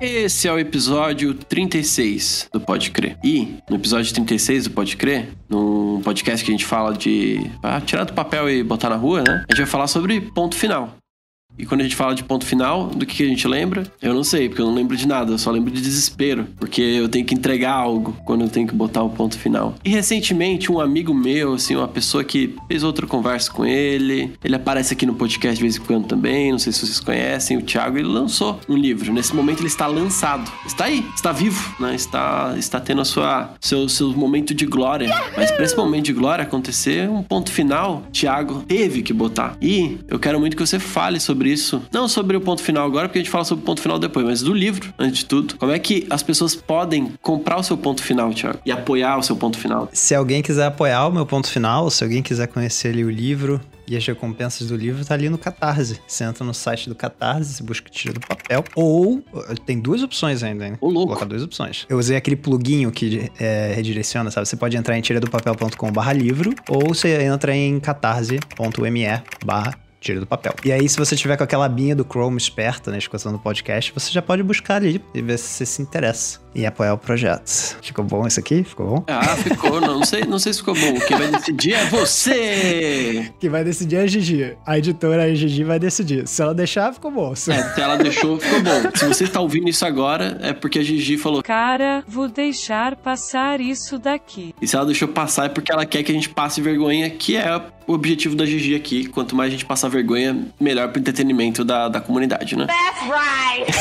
Esse é o episódio 36 do Pode Crer. E no episódio 36 do Pode Crer, num podcast que a gente fala de ah, tirar do papel e botar na rua, né? A gente vai falar sobre ponto final. E quando a gente fala de ponto final, do que a gente lembra? Eu não sei, porque eu não lembro de nada, eu só lembro de desespero, porque eu tenho que entregar algo quando eu tenho que botar o ponto final. E recentemente, um amigo meu, assim, uma pessoa que fez outra conversa com ele, ele aparece aqui no podcast de vez em quando também, não sei se vocês conhecem, o Thiago, ele lançou um livro. Nesse momento ele está lançado. Está aí, está vivo, né? Está, está tendo a sua, seu, seu momento de glória. Mas para esse momento de glória acontecer, um ponto final, Thiago teve que botar. E eu quero muito que você fale sobre sobre isso. Não sobre o ponto final agora, porque a gente fala sobre o ponto final depois, mas do livro, antes de tudo. Como é que as pessoas podem comprar o seu ponto final, Thiago? E apoiar o seu ponto final? Se alguém quiser apoiar o meu ponto final, se alguém quiser conhecer ali o livro, e as recompensas do livro tá ali no Catarse. Você entra no site do Catarse, você busca Tira do Papel. Ou tem duas opções ainda, hein? Ô, louco. Colocar duas opções. Eu usei aquele pluginho que é, redireciona, sabe? Você pode entrar em tiradopapel.com/barra livro ou você entra em catarse.me barra tira do papel. E aí, se você tiver com aquela abinha do Chrome esperta, né, escutando o podcast, você já pode buscar ali e ver se você se interessa e apoiar o projeto. Ficou bom isso aqui? Ficou bom? Ah, ficou. não, não, sei, não sei se ficou bom. Quem vai decidir é você! Quem vai decidir é a Gigi. A editora, a Gigi, vai decidir. Se ela deixar, ficou bom. Se... É, se ela deixou, ficou bom. Se você está ouvindo isso agora, é porque a Gigi falou: Cara, vou deixar passar isso daqui. E se ela deixou passar, é porque ela quer que a gente passe vergonha, que é o objetivo da Gigi aqui. Quanto mais a gente passar vergonha, melhor pro entretenimento da, da comunidade, né? That's right!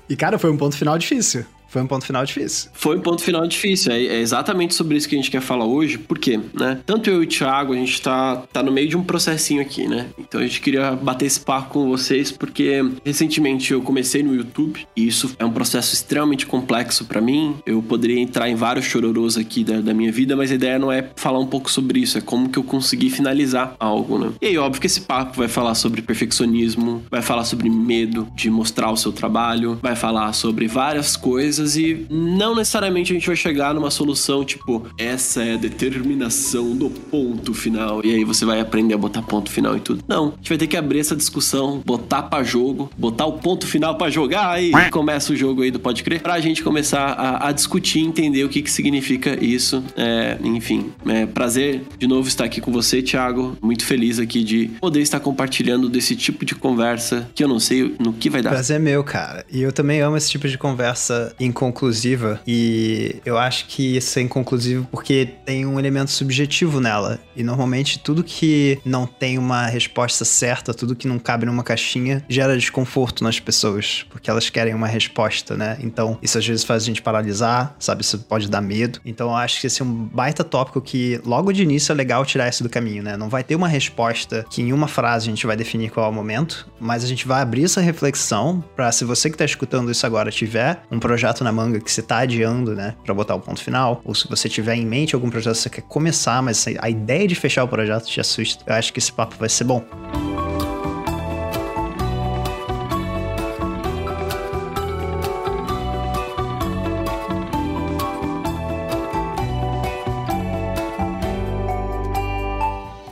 e cara, foi um ponto final difícil. Foi um ponto final difícil. Foi um ponto final difícil. É, é, exatamente sobre isso que a gente quer falar hoje. Por quê? Né? Tanto eu e o Thiago, a gente tá, tá no meio de um processinho aqui, né? Então a gente queria bater esse papo com vocês, porque recentemente eu comecei no YouTube e isso é um processo extremamente complexo para mim. Eu poderia entrar em vários chororôs aqui da, da, minha vida, mas a ideia não é falar um pouco sobre isso, é como que eu consegui finalizar algo, né? E aí, óbvio que esse papo vai falar sobre perfeccionismo, vai falar sobre medo de mostrar o seu trabalho, vai falar sobre várias coisas coisas e não necessariamente a gente vai chegar numa solução tipo, essa é a determinação do ponto final. E aí você vai aprender a botar ponto final e tudo. Não, a gente vai ter que abrir essa discussão, botar para jogo, botar o ponto final para jogar aí começa o jogo aí do Pode Crer, pra gente começar a, a discutir, entender o que que significa isso. É, enfim, é prazer de novo estar aqui com você, Thiago. Muito feliz aqui de poder estar compartilhando desse tipo de conversa que eu não sei no que vai dar. Prazer é meu, cara. E eu também amo esse tipo de conversa em inconclusiva e eu acho que isso é inconclusivo porque tem um elemento subjetivo nela. E normalmente tudo que não tem uma resposta certa, tudo que não cabe numa caixinha, gera desconforto nas pessoas, porque elas querem uma resposta, né? Então, isso às vezes faz a gente paralisar, sabe? Isso pode dar medo. Então, eu acho que esse é um baita tópico que logo de início é legal tirar isso do caminho, né? Não vai ter uma resposta que em uma frase a gente vai definir qual é o momento, mas a gente vai abrir essa reflexão para se você que está escutando isso agora tiver um projeto projeto na manga que você tá adiando, né, para botar o ponto final, ou se você tiver em mente algum projeto que você quer começar, mas a ideia de fechar o projeto te assusta, eu acho que esse papo vai ser bom.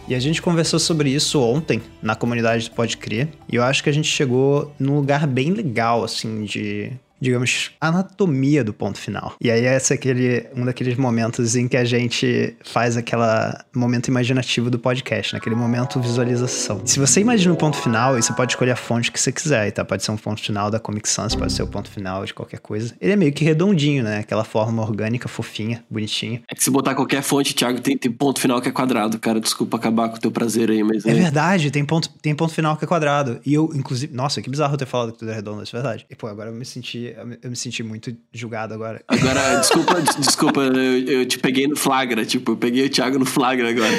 E a gente conversou sobre isso ontem na comunidade do Pode Crer. E eu acho que a gente chegou num lugar bem legal, assim, de digamos, anatomia do ponto final. E aí esse é aquele, um daqueles momentos em que a gente faz aquela momento imaginativo do podcast, naquele né? momento visualização. Se você imagina o um ponto final, você pode escolher a fonte que você quiser, tá? Pode ser um ponto final da Comic Sans, pode ser o ponto final de qualquer coisa. Ele é meio que redondinho, né? Aquela forma orgânica, fofinha, bonitinha. É que se botar qualquer fonte, Thiago, tem, tem ponto final que é quadrado, cara. Desculpa acabar com o teu prazer aí, mas... É, é verdade, tem ponto, tem ponto final que é quadrado. E eu, inclusive... Nossa, que bizarro ter falado que tudo é redondo, isso é verdade. E, pô, agora eu me senti eu me senti muito julgado agora. Agora, desculpa, desculpa, eu, eu, te peguei no flagra, tipo, eu peguei o Thiago no flagra agora.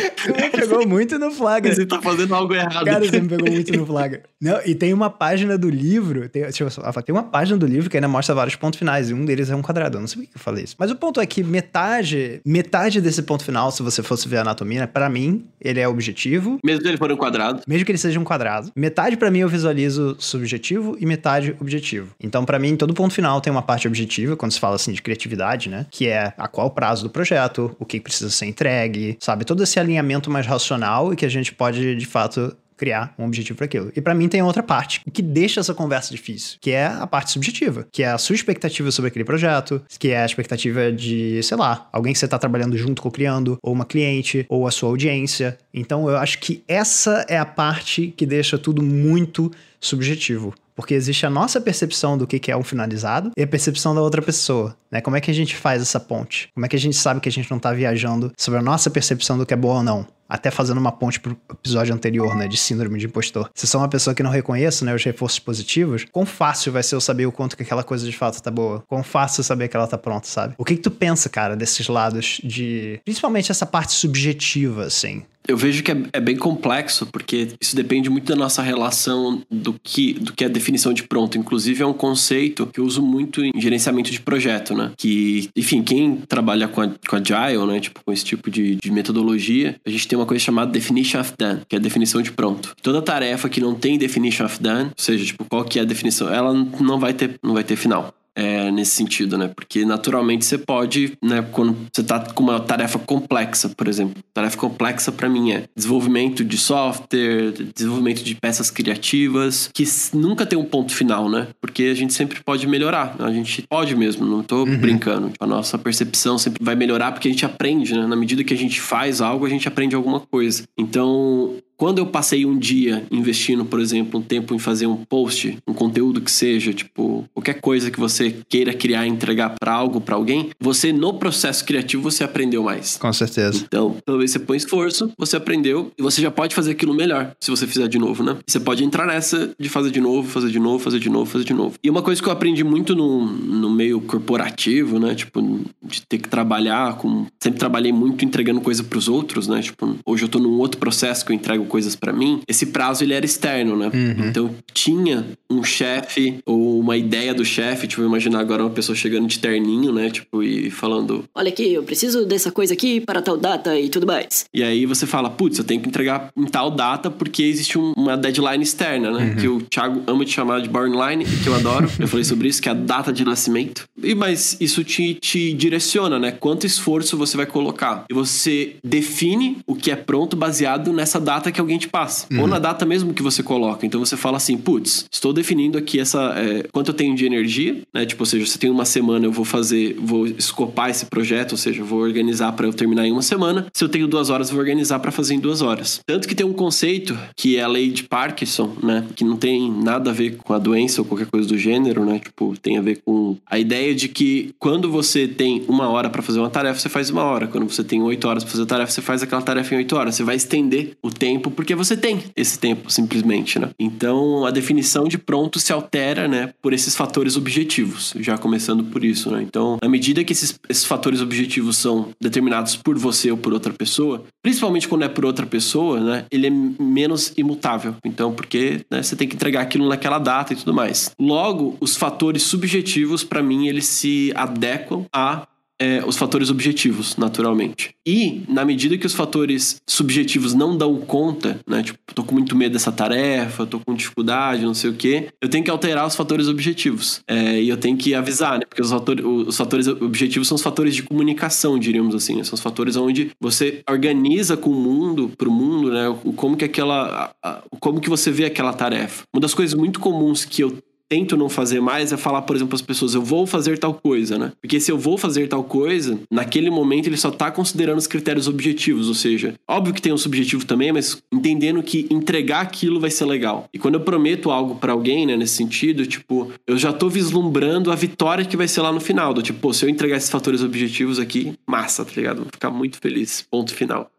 Pegou muito no flagra. Você tá fazendo algo errado. Cara, você me pegou muito no flagra. Não, e tem uma página do livro, tem, deixa eu falar, tem uma página do livro que ainda mostra vários pontos finais, e um deles é um quadrado. Eu não sei por que eu falei isso. Mas o ponto é que metade, metade desse ponto final, se você fosse ver a anatomia, para mim, ele é objetivo. Mesmo que ele for um quadrado. Mesmo que ele seja um quadrado. Metade para mim eu visualizo subjetivo e metade objetivo. Então, para mim, todo ponto final tem uma parte objetiva, quando se fala assim de criatividade, né? Que é a qual o prazo do projeto, o que precisa ser entregue, sabe? Todo esse alinhamento mais racional e que a gente pode, de fato, criar um objetivo para aquilo. E para mim tem outra parte, que deixa essa conversa difícil, que é a parte subjetiva, que é a sua expectativa sobre aquele projeto, que é a expectativa de, sei lá, alguém que você está trabalhando junto com criando, ou uma cliente, ou a sua audiência. Então eu acho que essa é a parte que deixa tudo muito subjetivo. Porque existe a nossa percepção do que é um finalizado e a percepção da outra pessoa. Né? Como é que a gente faz essa ponte? Como é que a gente sabe que a gente não está viajando sobre a nossa percepção do que é bom ou não? Até fazendo uma ponte pro episódio anterior, né? De síndrome de impostor. Se sou uma pessoa que não reconheço, né? Os reforços positivos, quão fácil vai ser eu saber o quanto que aquela coisa de fato tá boa? Quão fácil saber que ela tá pronta, sabe? O que que tu pensa, cara, desses lados de... Principalmente essa parte subjetiva, assim? Eu vejo que é, é, bem complexo, porque isso depende muito da nossa relação do que, do que é a definição de pronto. Inclusive, é um conceito que eu uso muito em gerenciamento de projeto, né? Que, enfim, quem trabalha com, a, com Agile, né? Tipo, com esse tipo de, de metodologia, a gente tem uma coisa chamada definition of done, que é a definição de pronto. Toda tarefa que não tem definition of done, ou seja, tipo, qual que é a definição, ela não vai ter, não vai ter final é, nesse sentido, né? Porque naturalmente você pode, né? Quando você tá com uma tarefa complexa, por exemplo. Tarefa complexa para mim é desenvolvimento de software, desenvolvimento de peças criativas, que nunca tem um ponto final, né? Porque a gente sempre pode melhorar. A gente pode mesmo, não tô uhum. brincando. A nossa percepção sempre vai melhorar porque a gente aprende, né? Na medida que a gente faz algo, a gente aprende alguma coisa. Então, quando eu passei um dia investindo, por exemplo, um tempo em fazer um post, um conteúdo que seja, tipo, qualquer coisa que você queira criar entregar para algo, para alguém, você no processo criativo você aprendeu mais. Com certeza. Então, talvez você põe esforço, você aprendeu e você já pode fazer aquilo melhor, se você fizer de novo, né? Você pode entrar nessa de fazer de novo, fazer de novo, fazer de novo, fazer de novo. E uma coisa que eu aprendi muito no, no meio corporativo, né? Tipo, de ter que trabalhar com. Sempre trabalhei muito entregando coisa para os outros, né? Tipo, hoje eu tô num outro processo que eu entrego coisas para mim, esse prazo ele era externo, né? Uhum. Então tinha um chefe ou uma ideia do chefe, tipo, imaginar agora uma pessoa chegando de terninho, né? Tipo, e falando: Olha aqui, eu preciso dessa coisa aqui para tal data e tudo mais. E aí você fala: Putz, eu tenho que entregar em tal data porque existe um, uma deadline externa, né? Uhum. Que o Thiago ama de chamar de borderline, que eu adoro. eu falei sobre isso, que é a data de nascimento. E mas isso te, te direciona, né? Quanto esforço você vai colocar. E você define o que é pronto baseado nessa data que que alguém te passa. Uhum. Ou na data mesmo que você coloca. Então você fala assim, putz, estou definindo aqui essa. É, quanto eu tenho de energia, né? Tipo, ou seja, você tem uma semana, eu vou fazer, vou escopar esse projeto, ou seja, vou organizar para eu terminar em uma semana. Se eu tenho duas horas, eu vou organizar para fazer em duas horas. Tanto que tem um conceito que é a lei de Parkinson, né? Que não tem nada a ver com a doença ou qualquer coisa do gênero, né? Tipo, tem a ver com a ideia de que quando você tem uma hora para fazer uma tarefa, você faz uma hora. Quando você tem oito horas para fazer a tarefa, você faz aquela tarefa em oito horas. Você vai estender o tempo tempo porque você tem esse tempo, simplesmente, né? Então, a definição de pronto se altera, né, por esses fatores objetivos, já começando por isso, né? Então, à medida que esses, esses fatores objetivos são determinados por você ou por outra pessoa, principalmente quando é por outra pessoa, né, ele é menos imutável. Então, porque né, você tem que entregar aquilo naquela data e tudo mais. Logo, os fatores subjetivos, para mim, eles se adequam a é, os fatores objetivos, naturalmente. E, na medida que os fatores subjetivos não dão conta, né? Tipo, tô com muito medo dessa tarefa, tô com dificuldade, não sei o quê, eu tenho que alterar os fatores objetivos. É, e eu tenho que avisar, né? Porque os fatores, os fatores objetivos são os fatores de comunicação, diríamos assim. Né? São os fatores onde você organiza com o mundo, pro mundo, né? Como que aquela. Como que você vê aquela tarefa. Uma das coisas muito comuns que eu tento não fazer mais é falar, por exemplo, as pessoas, eu vou fazer tal coisa, né? Porque se eu vou fazer tal coisa, naquele momento ele só tá considerando os critérios objetivos, ou seja, óbvio que tem um subjetivo também, mas entendendo que entregar aquilo vai ser legal. E quando eu prometo algo para alguém, né, nesse sentido, tipo, eu já tô vislumbrando a vitória que vai ser lá no final, do tipo, pô, se eu entregar esses fatores objetivos aqui, massa, tá ligado? Vou ficar muito feliz. Ponto final.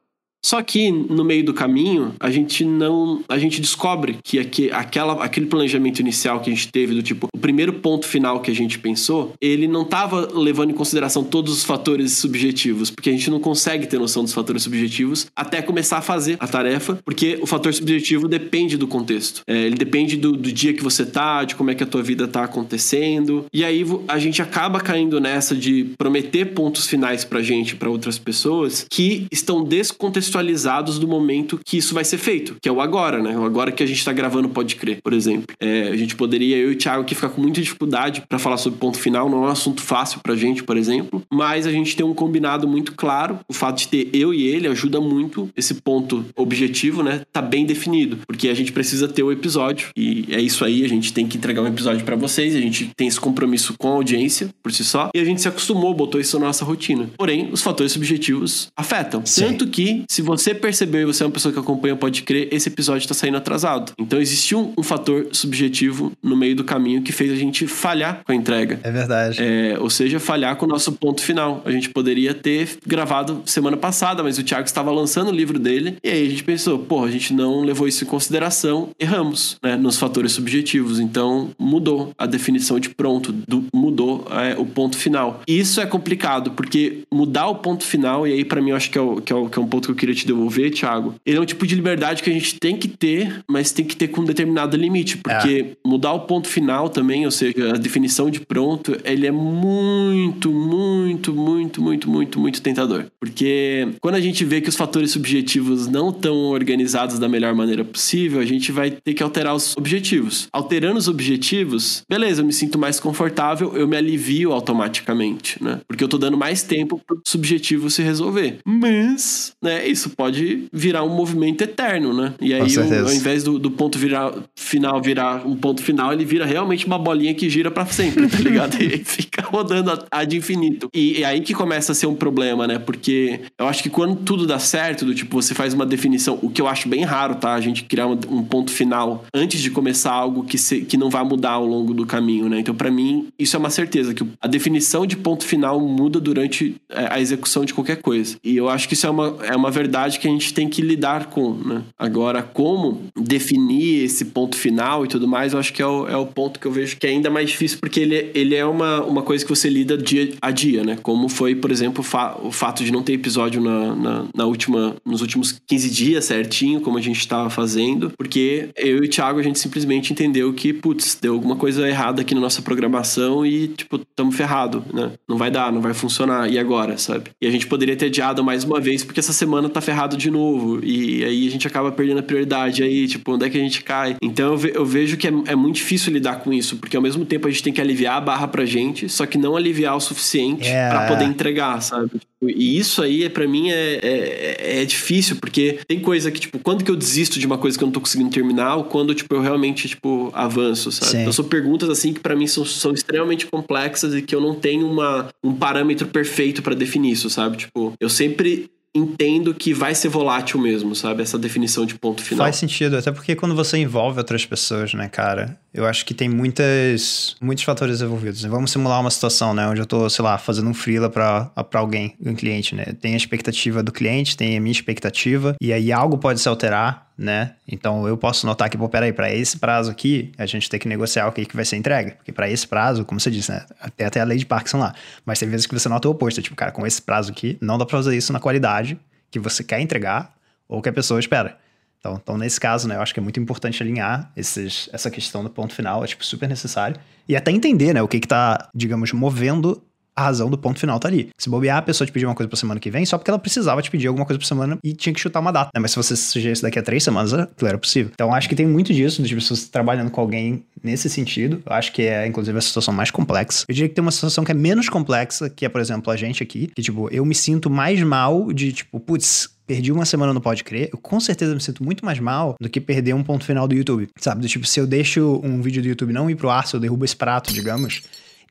Só que no meio do caminho, a gente não. A gente descobre que aqui, aquela, aquele planejamento inicial que a gente teve, do tipo, o primeiro ponto final que a gente pensou, ele não estava levando em consideração todos os fatores subjetivos, porque a gente não consegue ter noção dos fatores subjetivos até começar a fazer a tarefa, porque o fator subjetivo depende do contexto. É, ele depende do, do, dia que você tá, de como é que a tua vida tá acontecendo. E aí a gente acaba caindo nessa de prometer pontos finais pra gente, para outras pessoas, que estão descontextualizados contextualizados do momento que isso vai ser feito, que é o agora, né? O agora que a gente tá gravando pode crer, por exemplo. É, a gente poderia, eu e o Thiago, aqui ficar com muita dificuldade para falar sobre ponto final, não é um assunto fácil pra gente, por exemplo, mas a gente tem um combinado muito claro. O fato de ter eu e ele ajuda muito esse ponto objetivo, né? Tá bem definido, porque a gente precisa ter o episódio e é isso aí, a gente tem que entregar um episódio para vocês, a gente tem esse compromisso com a audiência por si só, e a gente se acostumou, botou isso na nossa rotina. Porém, os fatores subjetivos afetam. Sim. Tanto que, se você percebeu e você é uma pessoa que acompanha Pode Crer, esse episódio tá saindo atrasado. Então existiu um, fator subjetivo no meio do caminho que fez a gente falhar com a entrega. É verdade. É, ou seja, falhar com o nosso ponto final. A gente poderia ter gravado semana passada, mas o Thiago estava lançando o livro dele, e aí a gente pensou, pô, a gente não levou isso em consideração, erramos, né, nos fatores subjetivos. Então mudou a definição de pronto, do- mudou é, o ponto final. E isso é complicado, porque mudar o ponto final, e aí pra mim eu acho que é, o- que é o- que é um ponto que eu queria te devolver, Thiago, ele é um tipo de liberdade que a gente tem que ter, mas tem que ter com um determinado limite, porque mudar o ponto final também, ou seja, a definição de pronto, ele é muito, muito, muito, muito, muito, muito tentador. Porque quando a gente vê que os fatores subjetivos não estão organizados da melhor maneira possível, a gente vai ter que alterar os objetivos. Alterando os objetivos, beleza, eu me sinto mais confortável, eu me alivio automaticamente, né? Porque eu tô dando mais tempo pro subjetivo se resolver. Mas, né, isso pode virar um movimento eterno, né? E aí, o- ao invés do, do ponto virar, final virar um ponto final, ele vira realmente uma bolinha que gira pra sempre, tá ligado? e fica rodando a, a de infinito. E é aí que começa a ser um problema, né? Porque eu acho que quando tudo dá certo, do tipo, você faz uma definição, o que eu acho bem raro, tá? A gente criar um, ponto final antes de começar algo que, se- que não vai mudar ao longo do caminho, né? Então, pra mim, isso é uma certeza, que a definição de ponto final muda durante é, a execução de qualquer coisa. E eu acho que isso é uma, é uma verdade que a gente tem que lidar com, né? Agora, como definir esse ponto final e tudo mais, eu acho que é o, é o ponto que eu vejo que é ainda mais difícil, porque ele, ele é uma, uma coisa que você lida dia a dia, né? Como foi, por exemplo, fa- o fato de não ter episódio na, na, na última, nos últimos 15 dias certinho, como a gente estava fazendo, porque eu e o Thiago, a gente simplesmente entendeu que, putz, deu alguma coisa errada aqui na nossa programação e, tipo, tamo ferrado, né? Não vai dar, não vai funcionar. E agora, sabe? E a gente poderia ter adiado mais uma vez, porque essa semana tá ferrado de novo. E aí a gente acaba perdendo a prioridade. Aí, tipo, onde é que a gente cai? Então eu, ve- eu vejo que é, é muito difícil lidar com isso, porque ao mesmo tempo a gente tem que aliviar a barra pra gente, só que não aliviar o suficiente É. pra poder entregar, sabe? E isso aí, pra mim, é, é, é difícil, porque tem coisa que, tipo, quando que eu desisto de uma coisa que eu não tô conseguindo terminar, ou quando, tipo, eu realmente, tipo, avanço, sabe? Sim. Então são perguntas, assim, que pra mim são, são extremamente complexas e que eu não tenho uma, um parâmetro perfeito pra definir isso, sabe? Tipo, eu sempre entendo que vai ser volátil mesmo, sabe? Essa definição de ponto final. Faz sentido, até porque quando você envolve outras pessoas, né, cara? Eu acho que tem muitas, muitos fatores envolvidos. Vamos simular uma situação, né? Onde eu tô, sei lá, fazendo um freela pra alguém, um cliente, né? Tem a expectativa do cliente, tem a minha expectativa, e aí algo pode se alterar, né? Então eu posso notar que, pô, peraí, pra esse prazo aqui, a gente tem que negociar o que, que vai ser entregue. Porque pra esse prazo, como você disse, né? Tem até a lei de Parkinson lá. Mas tem vezes que você nota o oposto. Tipo, cara, com esse prazo aqui, não dá pra fazer isso na qualidade que você quer entregar ou que a pessoa espera. Então, então, nesse caso, né, eu acho que é muito importante alinhar esses, essa questão do ponto final, é tipo super necessário. E até entender, né, o que que tá, digamos, movendo a razão do ponto final tá ali. Se bobear, a pessoa te pedir uma coisa pra semana que vem, só porque ela precisava te pedir alguma coisa pra semana e tinha que chutar uma data, né? Mas se você sugerir isso daqui a três semanas, aquilo era possível. Então, acho que tem muito disso, de pessoas trabalhando com alguém nesse sentido. Eu acho que é, inclusive, a situação mais complexa. Eu diria que tem uma situação que é menos complexa, que é, por exemplo, a gente aqui, que, tipo, eu me sinto mais mal de, tipo, putz, perdi uma semana no Pode Crer, eu com certeza me sinto muito mais mal do que perder um ponto final do YouTube. Sabe? Do tipo, se eu deixo um vídeo do YouTube não ir pro ar, se eu derrubo esse prato, digamos,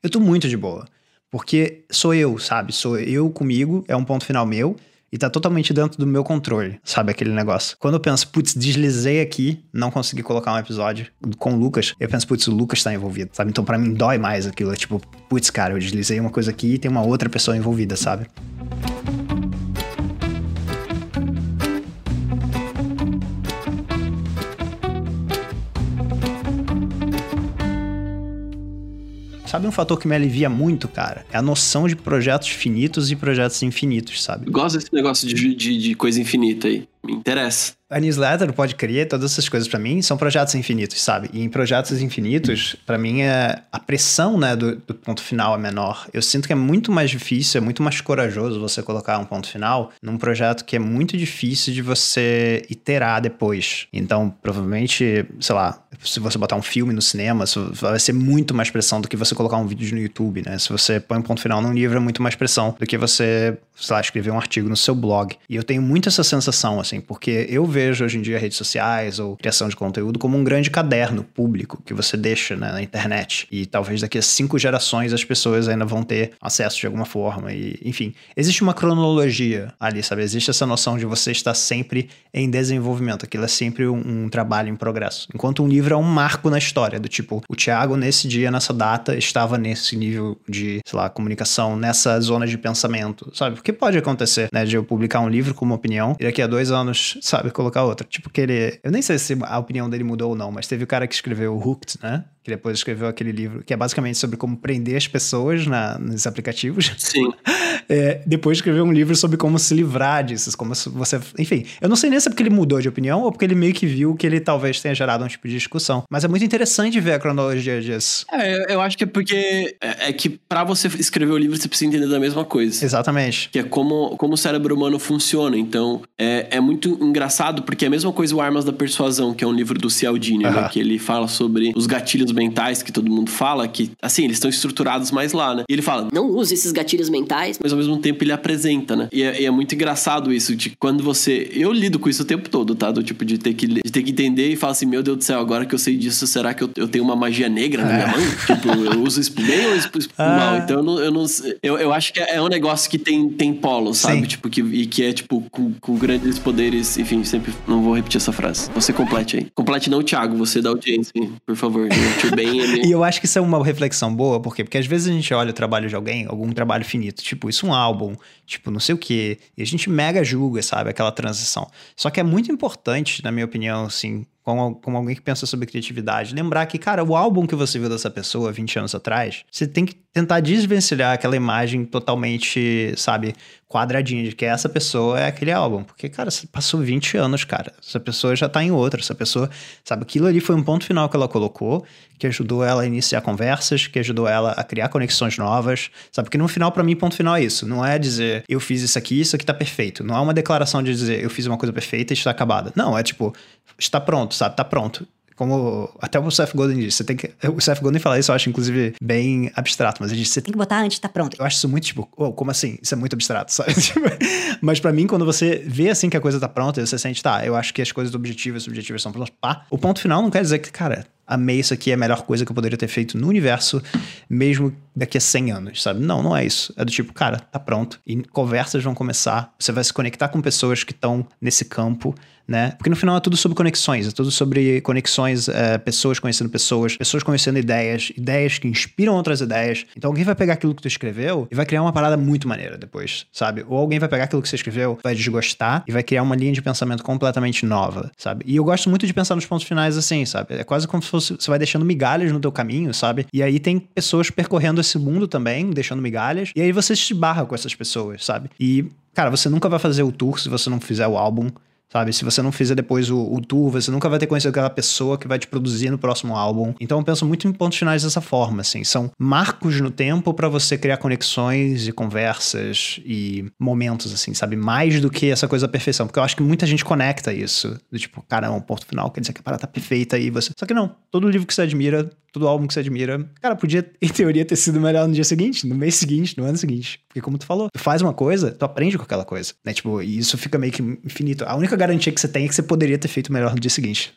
eu tô muito de boa. Porque sou eu, sabe? Sou eu comigo, é um ponto final meu. E tá totalmente dentro do meu controle, sabe? Aquele negócio. Quando eu penso, putz, deslizei aqui, não consegui colocar um episódio com o Lucas, eu penso, putz, o Lucas tá envolvido, sabe? Então pra mim dói mais aquilo. É tipo, putz, cara, eu deslizei uma coisa aqui e tem uma outra pessoa envolvida, sabe? Sabe um fator que me alivia muito, cara? É a noção de projetos finitos e projetos infinitos, sabe? Gosto desse negócio de, de, de coisa infinita aí. Me interessa. A newsletter, pode crer, todas essas coisas para mim são projetos infinitos, sabe? E em projetos infinitos, para mim é a pressão, né, do, do, ponto final é menor. Eu sinto que é muito mais difícil, é muito mais corajoso você colocar um ponto final num projeto que é muito difícil de você iterar depois. Então, provavelmente, sei lá, se você botar um filme no cinema, vai ser muito mais pressão do que você colocar um vídeo no YouTube, né? Se você põe um ponto final num livro, é muito mais pressão do que você, sei lá, escrever um artigo no seu blog. E eu tenho muito essa sensação, assim, porque eu vejo hoje em dia redes sociais ou criação de conteúdo como um grande caderno público que você deixa né, na internet. E talvez daqui a cinco gerações as pessoas ainda vão ter acesso de alguma forma. E, enfim, existe uma cronologia ali, sabe? Existe essa noção de você estar sempre em desenvolvimento. Aquilo é sempre um, um trabalho em progresso. Enquanto um livro é um marco na história, do tipo, o Tiago, nesse dia, nessa data, estava nesse nível de, sei lá, comunicação, nessa zona de pensamento, sabe? Porque pode acontecer, né, de eu publicar um livro com uma opinião e daqui a dois anos, sabe, colocar colocar outra. Tipo que ele. Eu nem sei se a opinião dele mudou ou não, mas teve o cara que escreveu o Hooked, né? Que depois escreveu aquele livro, que é basicamente sobre como prender as pessoas na, nos aplicativos. Sim. É, depois escreveu um livro sobre como se livrar disso, como você. Enfim, eu não sei nem se é porque ele mudou de opinião ou porque ele meio que viu que ele talvez tenha gerado um tipo de discussão. Mas é muito interessante ver a cronologia disso. É, eu acho que é porque. É, é que para você escrever o livro você precisa entender da mesma coisa. Exatamente. Que é como, como o cérebro humano funciona. Então, é, é muito engraçado porque é a mesma coisa o Armas da Persuasão, que é um livro do Cialdini, né? Que ele fala sobre os gatilhos mentais que todo mundo fala, que, assim, eles estão estruturados mais lá, né? E ele fala... Não use esses gatilhos mentais. Mas ao mesmo tempo ele apresenta, né? E é, e é muito engraçado isso, de quando você... Eu lido com isso o tempo todo, tá? Do tipo de ter que, de ter que entender e falar assim, meu Deus do céu, agora que eu sei disso, será que eu, eu tenho uma magia negra na minha mão? tipo, eu uso isso bem ou isso ah. mal? Então eu não... Eu, não eu, eu acho que é um negócio que tem, tem polo, sabe? Sim. Tipo, que, e que é, tipo, com, com grandes poderes, enfim, sempre não vou repetir essa frase. Você complete aí. Complete não, Thiago, você da audiência, por favor. Ele... e eu acho que isso é uma reflexão boa, por quê? Porque às vezes a gente olha o trabalho de alguém, algum trabalho finito, tipo, isso um álbum, tipo, não sei o quê, e a gente mega julga, sabe, aquela transição. Só que é muito importante, na minha opinião, assim, como, alguém que pensa sobre criatividade, lembrar que, cara, o álbum que você viu dessa pessoa 20 anos atrás, você tem que tentar desvencilhar aquela imagem totalmente, sabe, quadradinha de que essa pessoa é aquele álbum. Porque, cara, você passou 20 anos, cara. Essa pessoa já tá em outra. Essa pessoa, sabe, aquilo ali foi um ponto final que ela colocou, que ajudou ela a iniciar conversas, que ajudou ela a criar conexões novas, sabe? Porque no final, para mim, ponto final é isso. Não é dizer, eu fiz isso aqui, isso aqui tá perfeito. Não é uma declaração de dizer, eu fiz uma coisa perfeita e está acabada. Não, é tipo, está pronto, sabe? Tá pronto como até o Seth Godin disse, você tem que. O Seth Godin fala isso, eu acho, inclusive, bem abstrato, mas ele disse, você tem que botar antes de tá pronto. Eu acho isso muito, tipo, oh, como assim? Isso é muito abstrato, sabe? Tipo, mas para mim, quando você vê assim que a coisa tá pronta, você sente, tá, eu acho que as coisas objetivas e subjetivas são prontas, pá. O ponto final não quer dizer que, cara, amei isso aqui, é a melhor coisa que eu poderia ter feito no universo, mesmo daqui a 100 anos, sabe? Não, não é isso. É do tipo, cara, tá pronto. E conversas vão começar, você vai se conectar com pessoas que estão nesse campo, né? Porque no final é tudo sobre conexões, é tudo sobre conexões, é, pessoas conhecendo pessoas, pessoas conhecendo ideias, ideias que inspiram outras ideias. Então alguém vai pegar aquilo que tu escreveu e vai criar uma parada muito maneira depois, sabe? Ou alguém vai pegar aquilo que você escreveu, vai desgostar e vai criar uma linha de pensamento completamente nova, sabe? E eu gosto muito de pensar nos pontos finais assim, sabe? É quase como se fosse, você vai deixando migalhas no teu caminho, sabe? E aí tem pessoas percorrendo esse mundo também, deixando migalhas, e aí você se barra com essas pessoas, sabe? E Cara, você nunca vai fazer o tour se você não fizer o álbum. Sabe? Se você não fizer depois o, o, tour, você nunca vai ter conhecido aquela pessoa que vai te produzir no próximo álbum. Então eu penso muito em pontos finais dessa forma, assim. São marcos no tempo para você criar conexões e conversas e momentos, assim, sabe? Mais do que essa coisa da perfeição. Porque eu acho que muita gente conecta isso. Do tipo, caramba, ponto final quer dizer que a parada tá perfeita e você. Só que não. Todo livro que você admira todo álbum que você admira, cara, podia, em teoria, ter sido melhor no dia seguinte, no mês seguinte, no ano seguinte. Porque, como tu falou, tu faz uma coisa, tu aprende com aquela coisa, né? Tipo, e isso fica meio que infinito. A única garantia que você tem é que você poderia ter feito melhor no dia seguinte.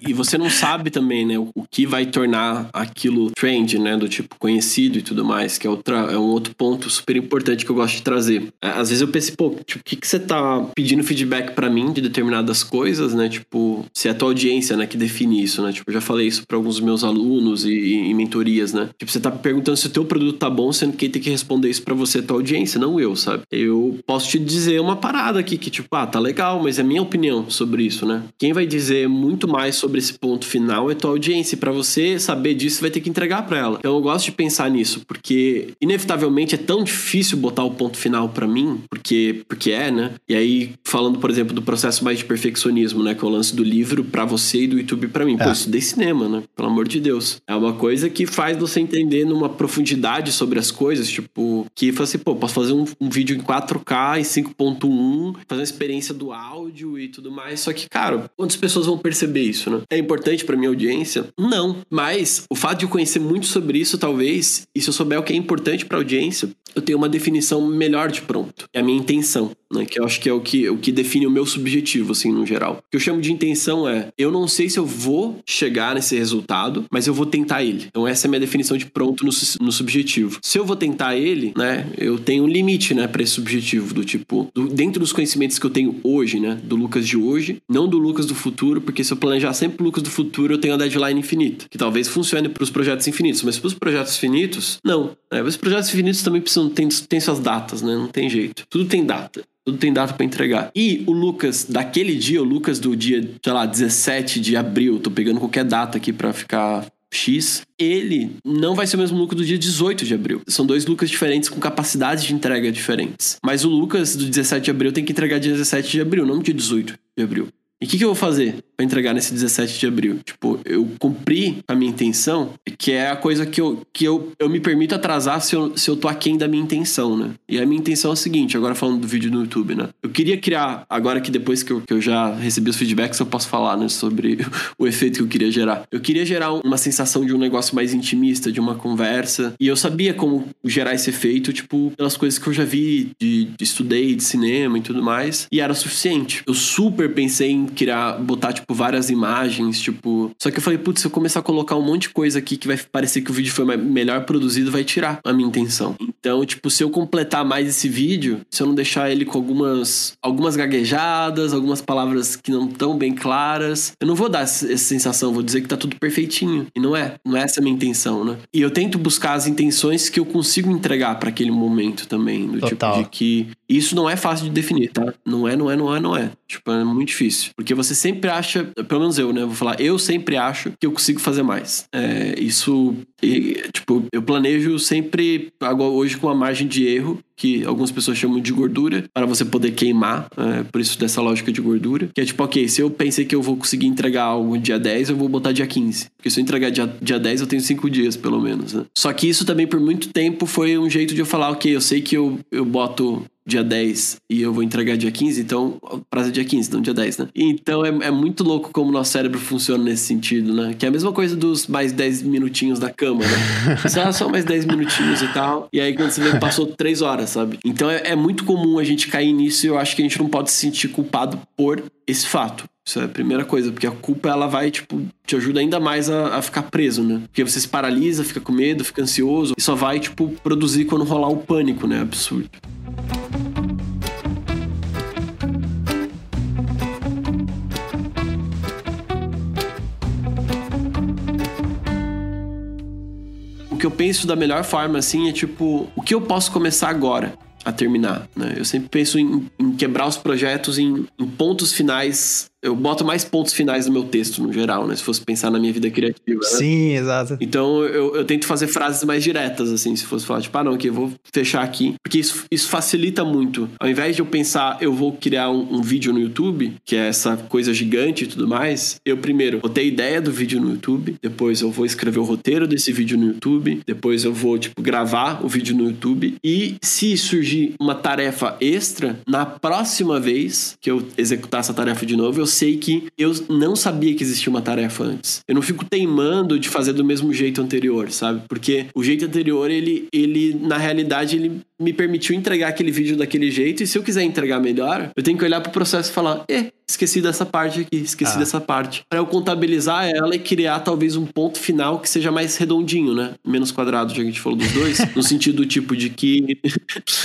e você não sabe também, né, o que vai tornar aquilo trend, né, do tipo conhecido e tudo mais, que é, outra, é um outro ponto super importante que eu gosto de trazer. É, às vezes eu penso, pô, tipo, o que, que você tá pedindo feedback para mim de determinadas coisas, né? Tipo, se é a tua audiência, né, que define isso, né? Tipo, eu já falei isso para alguns meus alunos alunos e, e, mentorias, né? Tipo, você tá perguntando se o teu produto tá bom, sendo que quem tem que responder isso para você é tua audiência, não eu, sabe? Eu posso te dizer uma parada aqui que, tipo, ah, tá legal, mas é minha opinião sobre isso, né? Quem vai dizer muito mais sobre esse ponto final é tua audiência. E pra você saber disso, vai ter que entregar para ela. Então eu gosto de pensar nisso, porque inevitavelmente é tão difícil botar o ponto final para mim, porque, porque é, né? E aí, falando, por exemplo, do processo mais de perfeccionismo, né? Que é o lance do livro para você e do YouTube para mim. É. Pô, eu estudei cinema, né? Pelo amor de Deus. É uma coisa que faz você entender numa profundidade sobre as coisas, tipo, que fala assim, pô, posso fazer um, um vídeo em 4K e 5.1, fazer uma experiência do áudio e tudo mais. Só que, cara, quantas pessoas vão perceber isso, né? É importante para minha audiência? Não. Mas o fato de eu conhecer muito sobre isso, talvez, e se eu souber o que é importante para audiência, eu tenho uma definição melhor de pronto. É a minha intenção, né? Que eu acho que é o que, o que define o meu subjetivo, assim, no geral. O que eu chamo de intenção é: eu não sei se eu vou chegar nesse resultado, mas eu vou tentar ele. Então, essa é a minha definição de pronto no, no subjetivo. Se eu vou tentar ele, né? Eu tenho um limite, né, para esse subjetivo, do tipo, do, dentro dos conhecimentos que eu tenho hoje, né? Do Lucas de hoje, não do Lucas do futuro, porque se eu planejar sempre o Lucas do futuro, eu tenho a deadline infinita, que talvez funcione para os projetos infinitos, mas para os projetos finitos, não. Né? Os projetos infinitos também precisam tem, tem suas datas, né? Não tem jeito. Tudo tem data. Tudo tem data para entregar. E o Lucas daquele dia, o Lucas do dia, sei lá, 17 de abril, tô pegando qualquer data aqui para ficar X, ele não vai ser o mesmo Lucas do dia 18 de abril. São dois Lucas diferentes com capacidades de entrega diferentes. Mas o Lucas do 17 de abril tem que entregar dia 17 de abril, não dia 18 de abril. E o que, que, eu vou fazer para entregar nesse 17 de abril? Tipo, eu cumpri a minha intenção, que é a coisa que eu, que eu, eu me permito atrasar se eu, se eu tô aquém da minha intenção, né? E a minha intenção é a seguinte, agora falando do vídeo no YouTube, né? Eu queria criar, agora que depois que eu, que eu já recebi os feedbacks, eu posso falar, né, sobre o efeito que eu queria gerar. Eu queria gerar uma sensação de um negócio mais intimista, de uma conversa, e eu sabia como gerar esse efeito, tipo, pelas coisas que eu já vi, de, de estudei, de cinema e tudo mais, e era suficiente. Eu super pensei em criar, botar, tipo, várias imagens, tipo. Só que eu falei, putz, se eu começar a colocar um monte de coisa aqui que vai parecer que o vídeo foi melhor produzido, vai tirar a minha intenção. Então, tipo, se eu completar mais esse vídeo, se eu não deixar ele com algumas, algumas gaguejadas, algumas palavras que não estão bem claras, eu não vou dar essa sensação, vou dizer que tá tudo perfeitinho. E não é. Não é essa a minha intenção, né? E eu tento buscar as intenções que eu consigo entregar para aquele momento também. Do Total. tipo de que isso não é fácil de definir, tá? Não é, não é, não é, não é. Tipo, é muito difícil. Porque você sempre acha, pelo menos eu, né? Vou falar, eu sempre acho que eu consigo fazer mais. É, isso, e, tipo, eu planejo sempre, agora hoje com a margem de erro, que algumas pessoas chamam de gordura, para você poder queimar, é, por isso dessa lógica de gordura. Que é tipo, ok, se eu pensei que eu vou conseguir entregar algo dia 10, eu vou botar dia 15. Porque se eu entregar dia, dia 10, eu tenho 5 dias, pelo menos, né? Só que isso também, por muito tempo, foi um jeito de eu falar, ok, eu sei que eu, eu boto dia 10 e eu vou entregar dia 15, então prazo é dia 15, não dia 10, né? Então é, é muito louco como o nosso cérebro funciona nesse sentido, né? Que é a mesma coisa dos mais 10 minutinhos da cama, né? só, só mais 10 minutinhos e tal. E aí quando você vê, passou 3 horas, sabe? Então é, é muito comum a gente cair nisso e eu acho que a gente não pode se sentir culpado por esse fato. Isso é a primeira coisa, porque a culpa ela vai, tipo, te ajuda ainda mais a, a, ficar preso, né? Porque você se paralisa, fica com medo, fica ansioso, e só vai, tipo, produzir quando rolar o pânico, né? Absurdo. Que eu penso da melhor forma, assim, é tipo, o que eu posso começar agora? a terminar. Né? Eu sempre penso em, em quebrar os projetos em, em, pontos finais eu boto mais pontos finais no meu texto, no geral, né? Se fosse pensar na minha vida criativa. Né? Sim, exato. Então eu, eu tento fazer frases mais diretas, assim, se fosse falar, tipo, ah, não, que eu vou fechar aqui. Porque isso, isso facilita muito. Ao invés de eu pensar, eu vou criar um, um, vídeo no YouTube, que é essa coisa gigante e tudo mais, eu primeiro vou ter a ideia do vídeo no YouTube, depois eu vou escrever o roteiro desse vídeo no YouTube, depois eu vou, tipo, gravar o vídeo no YouTube. E se surgir uma tarefa extra, na próxima vez que eu executar essa tarefa de novo, eu sei que eu não sabia que existia uma tarefa antes. Eu não fico teimando de fazer do mesmo jeito anterior, sabe? Porque o jeito anterior, ele, ele na realidade, ele me permitiu entregar aquele vídeo daquele jeito. E se eu quiser entregar melhor, eu tenho que olhar pro processo e falar: eh, esqueci dessa parte aqui, esqueci ah. dessa parte. Para eu contabilizar ela e criar talvez um ponto final que seja mais redondinho, né? Menos quadrado, já que a gente falou dos dois. no sentido tipo de que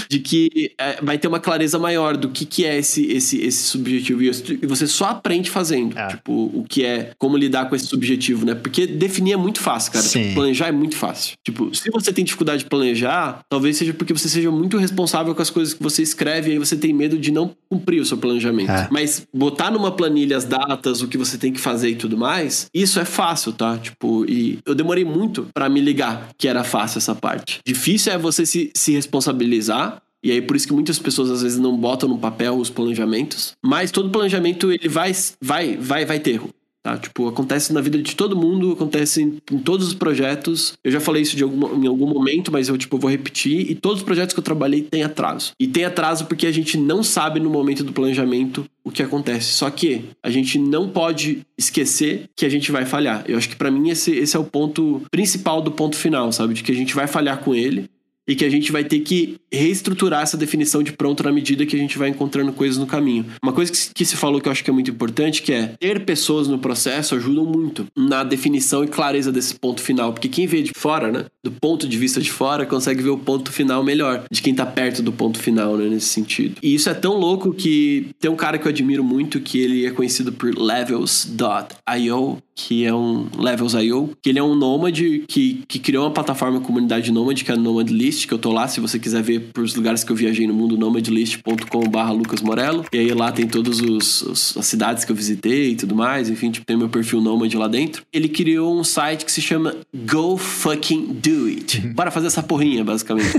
de que é, vai ter uma clareza maior do que, que é esse, esse, esse subjetivo. E você só aprende fazendo. É. Tipo, o que é, como lidar com esse subjetivo, né? Porque definir é muito fácil, cara. Tipo, planejar é muito fácil. Tipo, se você tem dificuldade de planejar, talvez seja porque você seja muito responsável com as coisas que você escreve e aí você tem medo de não cumprir o seu planejamento. É. Mas botar numa planilha as datas, o que você tem que fazer e tudo mais, isso é fácil, tá? Tipo, e eu demorei muito pra me ligar que era fácil essa parte. Difícil é você se, se responsabilizar e aí por isso que muitas pessoas às vezes não botam no papel os planejamentos, mas todo planejamento ele vai vai vai vai ter erro. Tá? Tipo, acontece na vida de todo mundo, acontece em, em todos os projetos. Eu já falei isso alguma, em algum momento, mas eu tipo, vou repetir. E todos os projetos que eu trabalhei têm atraso. E tem atraso porque a gente não sabe no momento do planejamento o que acontece. Só que a gente não pode esquecer que a gente vai falhar. Eu acho que pra mim esse, esse é o ponto principal do ponto final, sabe? De que a gente vai falhar com ele e que a gente vai ter que reestruturar essa definição de pronto na medida que a gente vai encontrando coisas no caminho. Uma coisa que, se- falou que eu acho que é muito importante, que é ter pessoas no processo ajudam muito na definição e clareza desse ponto final, porque quem vê de fora, né, do ponto de vista de fora, consegue ver o ponto final melhor, de quem tá perto do ponto final, né, nesse sentido. E isso é tão louco que tem um cara que eu admiro muito, que ele é conhecido por Levels.io, que é um Levels.io, que ele é um nômade que, que criou uma plataforma comunidade nômade, que é a Nomad List, que eu tô lá, se você quiser ver pros lugares que eu viajei no mundo, nomadlist.com.br Lucas Morello. E aí lá tem todas os, os- as cidades que eu visitei e tudo mais, enfim, tipo, tem meu perfil nômade lá dentro. Ele criou um site que se chama Go Fucking Do It. Bora fazer essa porrinha, basicamente.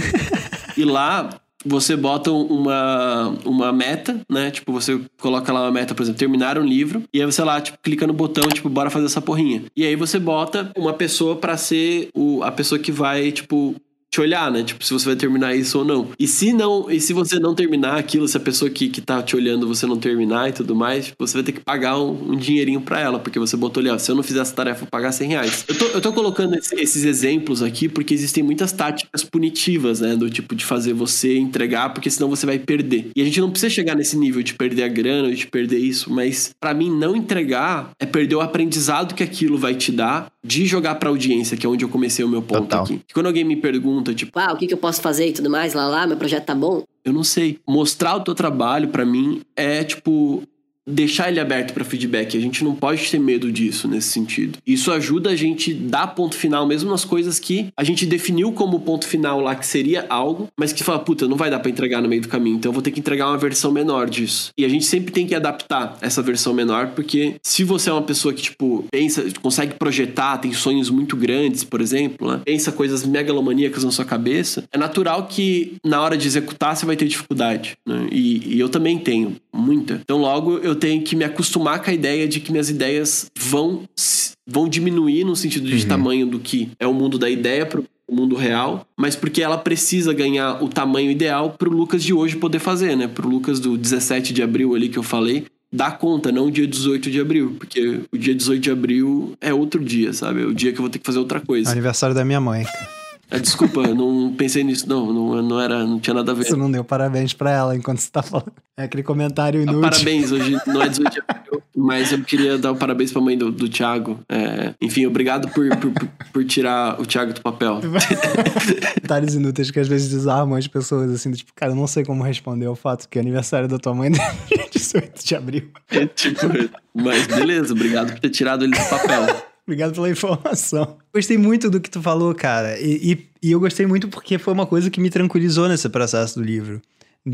e lá você bota uma, uma meta, né? Tipo, você coloca lá uma meta, por exemplo, terminar um livro, e aí você lá, tipo, clica no botão, tipo, bora fazer essa porrinha. E aí você bota uma pessoa pra ser o, a pessoa que vai, tipo, te olhar, né? Tipo, se você vai terminar isso ou não. E se não, e se você não terminar aquilo, se a pessoa que, que tá te olhando você não terminar e tudo mais, você vai ter que pagar um, um dinheirinho pra ela, porque você botou ali, ó, se eu não fizer essa tarefa, eu vou pagar 100 reais. Eu tô, eu tô colocando esse- esses exemplos aqui porque existem muitas táticas punitivas, né? Do tipo de fazer você entregar, porque senão você vai perder. E a gente não precisa chegar nesse nível de perder a grana, de perder isso, mas pra mim não entregar é perder o aprendizado que aquilo vai te dar de jogar pra audiência, que é onde eu comecei o meu ponto Total. aqui. E quando alguém me pergunta, tipo, Ah, o que, que eu posso fazer e tudo mais, lá lá, meu projeto tá bom. eu não sei. Mostrar o teu trabalho pra mim é tipo deixar ele aberto pra feedback. A gente não pode ter medo disso nesse sentido. Isso ajuda a gente dar ponto final mesmo nas coisas que a gente definiu como ponto final lá que seria algo, mas que fala, puta, não vai dar pra entregar no meio do caminho, então eu vou ter que entregar uma versão menor disso. E a gente sempre tem que adaptar essa versão menor, porque se você é uma pessoa que tipo pensa, consegue projetar, tem sonhos muito grandes, por exemplo, né? Pensa coisas megalomaníacas na sua cabeça, é natural que na hora de executar você vai ter dificuldade, né? E, e eu também tenho muita. Então logo eu tenho que me acostumar com a ideia de que minhas ideias vão vão diminuir no sentido de tamanho do que é o mundo da ideia pro o mundo real, mas porque ela precisa ganhar o tamanho ideal pro Lucas de hoje poder fazer, né? Pro Lucas do 17 de abril ali que eu falei, dar conta, não o dia 18 de abril, porque o dia 18 de abril é outro dia, sabe? É o dia que eu vou ter que fazer outra coisa. Aniversário da minha mãe. cara. Ah, desculpa, eu não pensei nisso, não, não, não era, não tinha nada a ver. Você não deu parabéns pra ela enquanto você tá falando. É aquele comentário Ah, inútil. Parabéns, hoje não é 18 de abril, mas eu queria dar o parabéns pra mãe do, do Thiago. É, enfim, obrigado por, por, por- tirar o Thiago do papel. Comentários inúteis que às vezes desarmam as pessoas, assim, tipo, cara, eu não sei como responder ao fato que é aniversário da tua mãe é dia 18 de abril. É, tipo, mas beleza, obrigado por ter tirado ele do papel. Obrigado pela informação. Gostei muito do que tu falou, cara. E, e- e eu gostei muito porque foi uma coisa que me tranquilizou nesse processo do livro.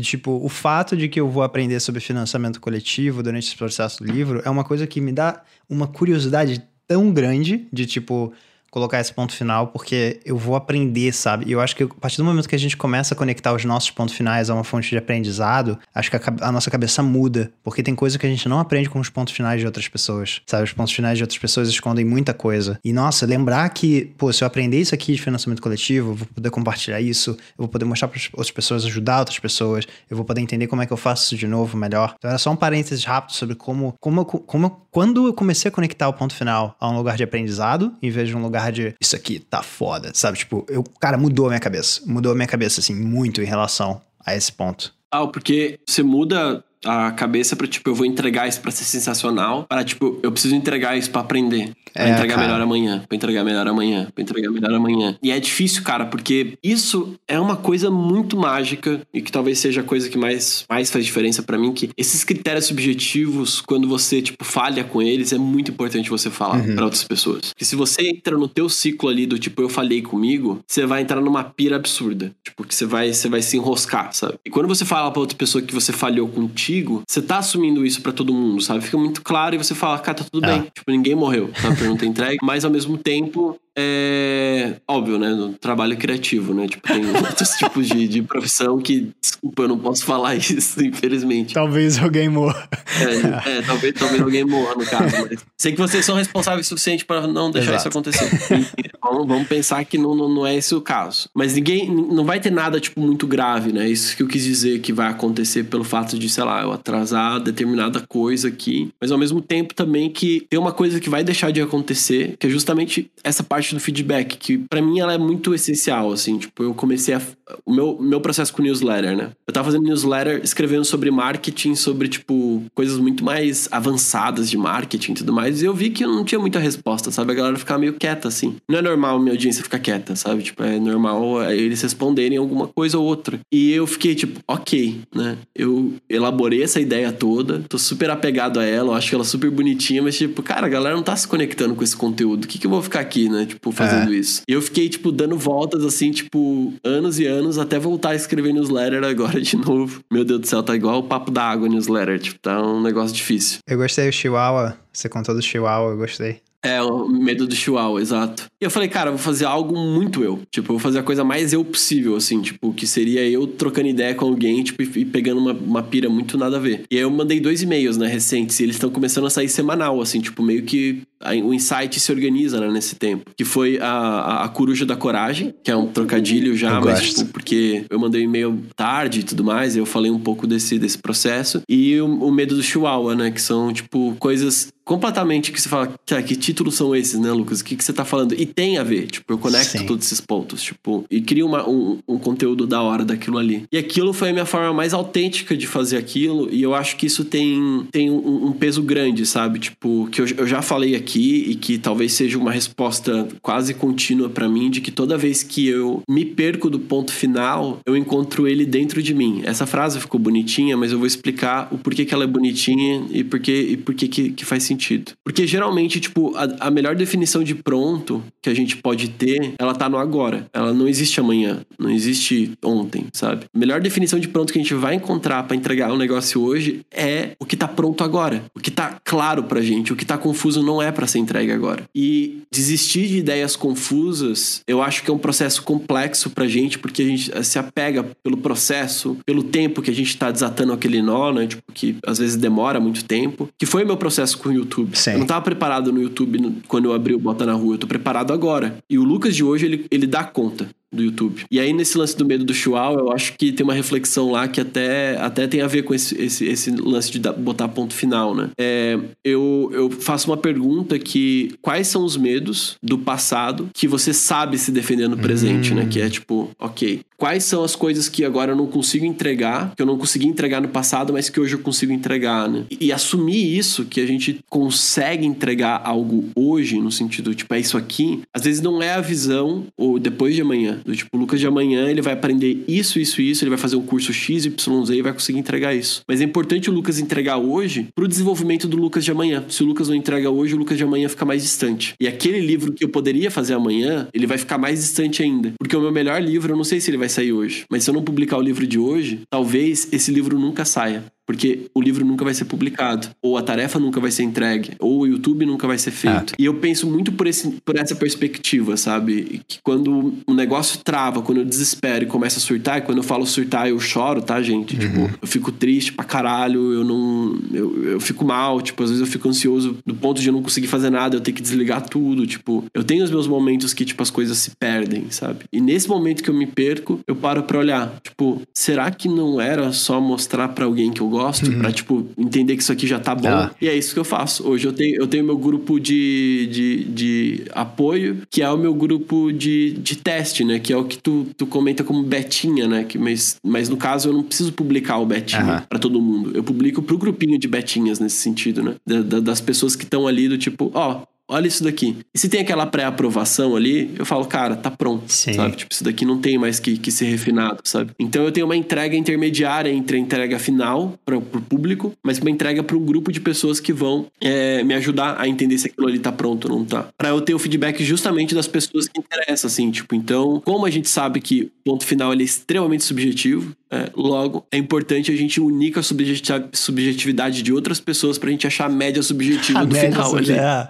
Tipo, o fato de que eu vou aprender sobre financiamento coletivo durante esse processo do livro é uma coisa que me dá uma curiosidade tão grande de, tipo, colocar esse ponto final, porque eu vou aprender, sabe? E eu acho que a partir do momento que a gente começa a conectar os nossos pontos finais a uma fonte de aprendizado, acho que a, a nossa cabeça muda, porque tem coisa que a gente não aprende com os pontos finais de outras pessoas, sabe? Os pontos finais de outras pessoas escondem muita coisa. E nossa, lembrar que, pô, se eu aprender isso aqui de financiamento coletivo, eu vou poder compartilhar isso, eu vou poder mostrar para outras pessoas, ajudar outras pessoas, eu vou poder entender como é que eu faço isso de novo melhor. Então era só um parênteses rápido sobre como, como, como eu- quando eu comecei a conectar o ponto final a um lugar de aprendizado, em vez de um lugar de isso aqui tá foda, sabe? Tipo, eu, cara, mudou a minha cabeça. Mudou a minha cabeça, assim, muito em relação a esse ponto. Ah, porque você muda a cabeça pra, tipo, eu vou entregar isso pra ser sensacional, para, tipo, eu preciso entregar isso pra aprender. Pra É, entregar cara. melhor amanhã, pra entregar melhor amanhã, pra entregar melhor amanhã. E é difícil, cara, porque isso é uma coisa muito mágica e que talvez seja a coisa que mais, mais faz diferença pra mim, que esses critérios subjetivos, quando você, tipo, falha com eles, é muito importante você falar Uhum. pra outras pessoas. Porque se você entra no teu ciclo ali do tipo, eu falhei comigo, você vai entrar numa pira absurda. Tipo, que você vai, você vai se enroscar, sabe? E quando você fala pra outra pessoa que você falhou contigo, você tá assumindo isso pra todo mundo, sabe? Fica muito claro e você fala, cara, tá tudo É. bem. Tipo, ninguém morreu, tá? Pergunta é entregue. Mas ao mesmo tempo, é óbvio, né? No trabalho criativo, né? Tipo, tem outros tipos de, de profissão que, desculpa, eu não posso falar isso, infelizmente. Talvez alguém morra. É, é, talvez, talvez alguém morra no caso, mas sei que vocês são responsáveis o suficiente para não deixar Exato. isso acontecer. Vamos, vamos pensar que não, não, não é esse o caso. Mas ninguém, não vai ter nada, tipo, muito grave, né? Isso que eu quis dizer que vai acontecer pelo fato de, sei lá, eu atrasar determinada coisa aqui. Mas ao mesmo tempo também que tem uma coisa que vai deixar de acontecer, que é justamente essa parte do feedback, que pra mim ela é muito essencial, assim. Tipo, eu comecei a. O meu, meu processo com newsletter, né? Eu tava fazendo newsletter escrevendo sobre marketing, sobre, tipo, coisas muito mais avançadas de marketing e tudo mais. E eu vi que eu não tinha muita resposta, sabe? A galera ficava meio quieta, assim. Não é normal minha audiência ficar quieta, sabe? Tipo, é normal é, eles responderem alguma coisa ou outra. E eu fiquei, tipo, ok, né? Eu elaborei essa ideia toda, tô super apegado a ela, eu acho ela super bonitinha, mas, tipo, cara, a galera não tá se conectando com esse conteúdo. O que, que eu vou ficar aqui, né? Tipo, fazendo isso. E eu fiquei, tipo, dando voltas, assim, tipo, anos e anos, até voltar a escrever newsletter agora de novo. Meu Deus do céu, tá igual o papo da água newsletter. Tipo, tá um negócio difícil. Eu gostei do Chihuahua. Você contou do Chihuahua, eu gostei. É, o medo do chihuahua, exato. E eu falei, cara, eu vou fazer algo muito eu. Tipo, eu vou fazer a coisa mais eu possível, assim, tipo, que seria eu trocando ideia com alguém, tipo, e pegando uma, uma pira muito nada a ver. E aí eu mandei dois e-mails, né, recentes, e eles estão começando a sair semanal, assim, tipo, meio que o insight se organiza, né, nesse tempo. Que foi a, a, a Coruja da Coragem, que é um trocadilho já, Eu mas, tipo, porque eu mandei um e-mail tarde e tudo mais, eu falei um pouco desse, desse processo. E o, o medo do chihuahua, né, que são, tipo, coisas completamente que você fala, cara, que títulos são esses, né, Lucas? O que, que você tá falando? E tem a ver, tipo, eu conecto Sim. todos esses pontos, tipo, e crio uma, um, um conteúdo da hora daquilo ali. E aquilo foi a minha forma mais autêntica de fazer aquilo, e eu acho que isso tem, tem um, um peso grande, sabe? Tipo, que eu, eu já falei aqui e que talvez seja uma resposta quase contínua pra mim de que toda vez que eu me perco do ponto final, eu encontro ele dentro de mim. Essa frase ficou bonitinha, mas eu vou explicar o porquê que ela é bonitinha e porquê, e porquê que, que faz sentido. Porque geralmente, tipo, a, a melhor definição de pronto que a gente pode ter, ela tá no agora. Ela não existe amanhã, não existe ontem, sabe? A melhor definição de pronto que a gente vai encontrar pra entregar um negócio hoje é o que tá pronto agora. O que tá claro pra gente, o que tá confuso não é pra ser entregue agora. E desistir de ideias confusas, eu acho que é um processo complexo pra gente, porque a gente se apega pelo processo, pelo tempo que a gente tá desatando aquele nó, né? Tipo, que às vezes demora muito tempo. Que foi meu processo com o YouTube. Sim. Eu não tava preparado no YouTube quando eu abri o Bota na Rua, eu tô preparado agora. E o Lucas de hoje, ele, ele dá conta do YouTube. E aí, nesse lance do medo do chihuahua, eu acho que tem uma reflexão lá que até, até tem a ver com esse, esse, esse lance de botar ponto final, né? É, eu, eu faço uma pergunta que quais são os medos do passado que você sabe se defender no presente, né? Que é tipo, ok, quais são as coisas que agora eu não consigo entregar, que eu não consegui entregar no passado, mas que hoje eu consigo entregar, né? E, e assumir isso, que a gente consegue entregar algo hoje, no sentido, tipo, é isso aqui, às vezes não é a visão, ou depois de amanhã. Do tipo, o Lucas de amanhã, ele vai aprender isso, isso, isso, ele vai fazer um curso X, Y, e vai conseguir entregar isso. Mas é importante o Lucas entregar hoje pro desenvolvimento do Lucas de amanhã. Se o Lucas não entrega hoje, o Lucas de amanhã fica mais distante. E aquele livro que eu poderia fazer amanhã, ele vai ficar mais distante ainda. Porque o meu melhor livro, eu não sei se ele vai sair hoje. Mas se eu não publicar o livro de hoje, talvez esse livro nunca saia. Porque o livro nunca vai ser publicado, ou a tarefa nunca vai ser entregue, ou o YouTube nunca vai ser feito. E eu penso muito por, esse, por essa perspectiva, sabe? Que quando o negócio trava, quando eu desespero e começa a surtar, e quando eu falo surtar, eu choro, tá, gente? Tipo, eu fico triste pra caralho, eu não. Eu, eu fico mal, tipo, às vezes eu fico ansioso do ponto de eu não conseguir fazer nada, eu ter que desligar tudo. Tipo, eu tenho os meus momentos que, tipo, as coisas se perdem, sabe? E nesse momento que eu me perco, eu paro pra olhar, tipo, será que não era só mostrar pra alguém que eu gosto, pra, tipo, entender que isso aqui já tá bom. Ah. E é isso que eu faço. Hoje eu tenho, eu tenho meu grupo de, de, de apoio, que é o meu grupo de, de teste, né? Que é o que tu, tu comenta como betinha, né? Que, mas, mas no caso eu não preciso publicar o betinha Aham. pra todo mundo. Eu publico pro grupinho de betinhas nesse sentido, né? Da- da- das pessoas que estão ali do tipo, ó. Olha isso daqui. E se tem aquela pré-aprovação ali, eu falo, cara, tá pronto. Sim. Sabe? Tipo, isso daqui não tem mais que, que ser refinado, sabe? Então eu tenho uma entrega intermediária entre a entrega final para o público, mas uma entrega para um grupo de pessoas que vão é, me ajudar a entender se aquilo ali tá pronto ou não tá. Pra eu ter o feedback justamente das pessoas que interessam, assim, tipo, então, como a gente sabe que o ponto final ele é extremamente subjetivo, é, logo, é importante a gente unir com a subjeti- subjetividade de outras pessoas pra gente achar a média subjetiva A do média final ali. é.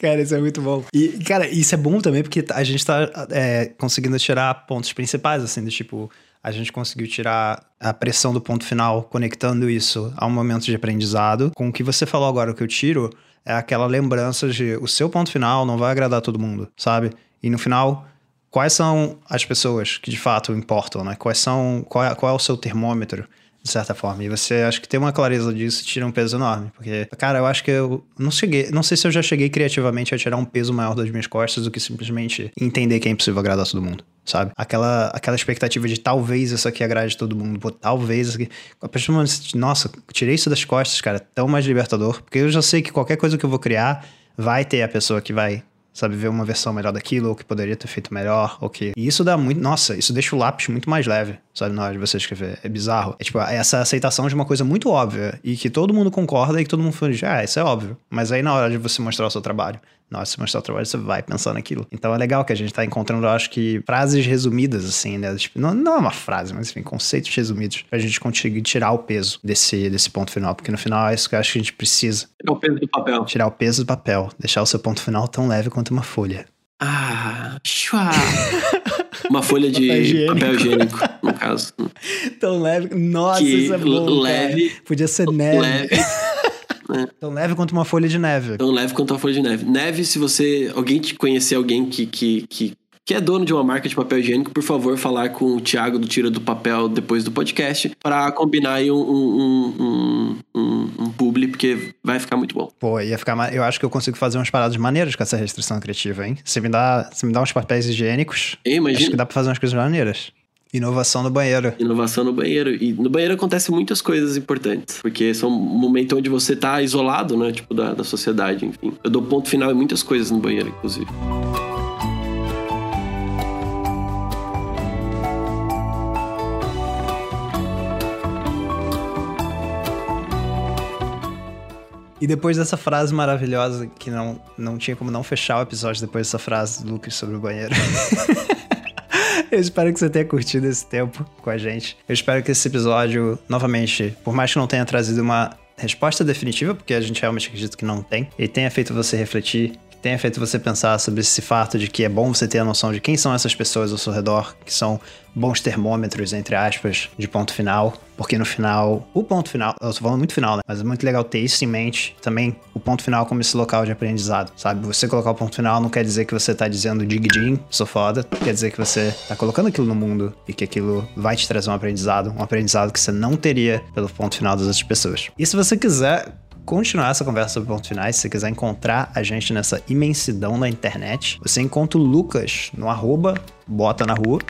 Cara, isso é muito bom. E, cara, isso é bom também porque a gente tá é, conseguindo tirar pontos principais, assim, do tipo, a gente conseguiu tirar a pressão do ponto final, conectando isso a um momento de aprendizado. Com o que você falou agora, o que eu tiro é aquela lembrança de o seu ponto final não vai agradar todo mundo, sabe? E no final, quais são as pessoas que de fato importam, né? Quais são, qual é, qual é o seu termômetro? De certa forma. E você acho que ter uma clareza disso tira um peso enorme. Porque, cara, eu acho que eu não cheguei. Não sei se eu já cheguei criativamente a tirar um peso maior das minhas costas do que simplesmente entender que é impossível agradar todo mundo. Sabe? Aquela, aquela expectativa de talvez isso aqui agrade todo mundo, pô, talvez isso aqui. A pessoa, nossa, tirei isso das costas, cara, tão mais libertador. Porque eu já sei que qualquer coisa que eu vou criar vai ter a pessoa que vai sabe, ver uma versão melhor daquilo, ou que poderia ter feito melhor, ou que... E isso dá muito... Nossa, isso deixa o lápis muito mais leve, sabe, na hora de você escrever. É bizarro. É tipo, essa aceitação de uma coisa muito óbvia, e que todo mundo concorda, e que todo mundo fala, ah, isso é óbvio. Mas aí na hora de você mostrar o seu trabalho, você mostrar o trabalho, você vai pensar naquilo. Então é legal que a gente tá encontrando, eu acho que, frases resumidas, assim, né? Tipo, não, não é uma frase, mas enfim, conceitos resumidos, pra gente conseguir tirar o peso desse, desse ponto final, porque no final é isso que eu acho que a gente precisa. É o peso do papel. Tirar o peso do papel, deixar o seu ponto final tão leve quanto uma folha. Ah, chua. Uma folha de Papel higiênico. papel higiênico, no caso. Tão leve. Nossa, Que isso é bom. leve- cara. Podia ser neve. Leve, Tão leve quanto uma folha de neve. tão leve quanto a folha de neve. Neve, se você. Alguém te conhecer alguém que, que, que, que é dono de uma marca de papel higiênico, por favor, falar com o Thiago do Tira do Papel depois do podcast para combinar aí um, um, um, um, um publi, porque vai ficar muito bom. Pô, ia ficar. Eu acho que eu consigo fazer umas paradas maneiras com essa restrição criativa, hein? Se me dá, se me dá uns papéis higiênicos, Ei, acho que imagina. dá pra fazer umas coisas maneiras. Inovação no banheiro. Inovação no banheiro. E no banheiro acontecem muitas coisas importantes. Porque são um momento onde você tá isolado, né? Tipo, da, da sociedade, enfim. Eu dou ponto final em muitas coisas no banheiro, inclusive. E depois dessa frase maravilhosa, que não, não tinha como não fechar o episódio depois dessa frase do Lucas sobre o banheiro. Eu espero que você tenha curtido esse tempo com a gente. Eu espero que esse episódio, novamente, por mais que não tenha trazido uma resposta definitiva, porque a gente realmente acredita que não tem, ele tenha feito você refletir, tenha feito você pensar sobre esse fato de que é bom você ter a noção de quem são essas pessoas ao seu redor, que são bons termômetros, entre aspas, de ponto final, porque no final, o ponto final, eu tô falando muito final, né? Mas é muito legal ter isso em mente também, o ponto final como esse local de aprendizado, sabe? Você colocar o ponto final não quer dizer que você tá dizendo dig din, sou foda, quer dizer que você tá colocando aquilo no mundo e que aquilo vai te trazer um aprendizado, um aprendizado que você não teria pelo ponto final das outras pessoas. E se você quiser continuar essa conversa sobre pontos finais, se você quiser encontrar a gente nessa imensidão da internet, você encontra o Lucas no arroba bota na rua.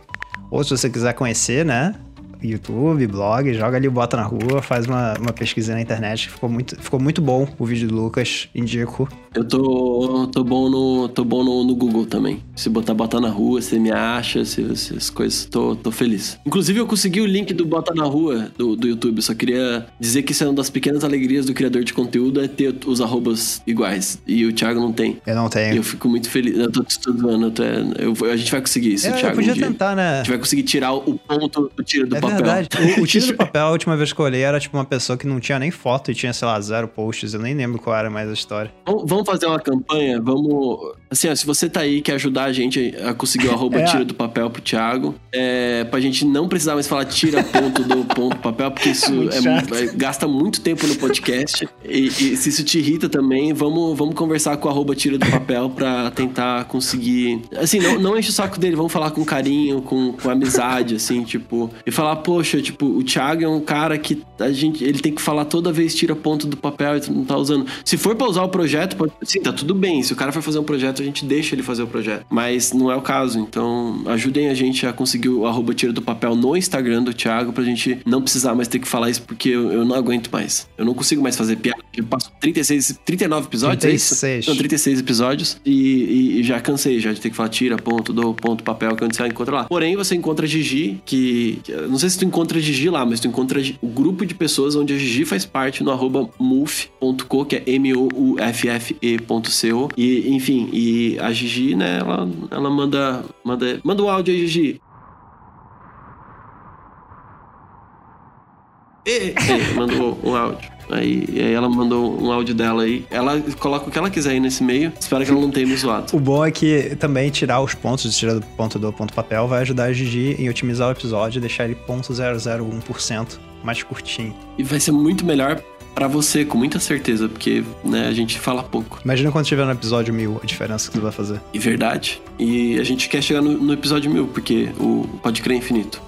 Ou se você quiser conhecer, né? YouTube, blog, joga ali o Bota na Rua, faz uma, uma pesquisa na internet. Ficou muito, ficou muito bom o vídeo do Lucas, indico. Eu tô, tô bom, no, tô bom no, no Google também. Se botar Bota na Rua, você me acha, se, se as coisas, tô, tô feliz. Inclusive, eu consegui o link do Bota na Rua do, do YouTube. Só queria dizer que isso é uma das pequenas alegrias do criador de conteúdo, é ter os arrobas iguais. E o Thiago não tem. Eu não E tenho. eu fico muito feliz. Eu tô te zoando, eu eu- a gente vai conseguir isso, Eu, eu Thiago. um podia dia. tentar, A né? gente vai conseguir tirar o ponto do tiro do É papel. verdade. O, o tiro do papel, a última vez que eu olhei, era tipo uma pessoa que não tinha nem foto e tinha, sei lá, zero posts. Eu nem lembro qual era mais a história. Vamos vamos fazer uma campanha, vamos. Assim, ó, se você tá aí quer ajudar a gente a conseguir o arroba É. tira do papel pro Thiago, é, pra gente não precisar mais falar tira ponto do ponto papel, porque isso é mu- é- gasta muito tempo no podcast. e, e se isso te irrita também, vamos, vamos conversar com o arroba tira do papel pra tentar conseguir. Assim, não, não enche o saco dele, vamos falar com carinho, com, com amizade, assim, tipo. E falar, poxa, tipo, o Thiago é um cara que a gente. Ele tem que falar toda vez tira ponto do papel e não tá usando. Se for pra usar o projeto, pode. Sim, tá tudo bem. Se o cara for fazer um projeto, gente deixa ele fazer o projeto. Mas não é o caso. Então, ajudem a gente a conseguir o arroba tira do papel no Instagram do Thiago pra gente não precisar mais ter que falar isso, porque eu, eu não aguento mais. Eu não consigo mais fazer piada. Eu passo 36, 39 episódios, é isso? 36. Não, 36 episódios e, e- já cansei já de ter que falar tira, ponto, do, ponto, papel, que onde você encontra lá. Porém, você encontra a Gigi, que. que- Não sei se tu encontra a Gigi lá, mas tu encontra o grupo de pessoas onde a Gigi faz parte no arroba muf.co, que é M-O-U-F-F-E.co. E, enfim, e a Gigi, né, ela, ela manda, manda. Manda um áudio aí, Gigi. E, e, mandou um áudio. Aí, e aí ela mandou um áudio dela aí. Ela coloca o que ela quiser aí nesse meio. Espero que ela não tenha me zoado. O bom é que também tirar os pontos, tirar do ponto do ponto papel, vai ajudar a Gigi em otimizar o episódio e deixar ele 0.001% mais curtinho. E vai ser muito melhor pra você, com muita certeza, porque né, a gente fala pouco. Imagina quando tiver no episódio 1000 a diferença que tu vai fazer. E verdade. E a gente quer chegar no, no episódio mil, porque o Pode Crer Infinito.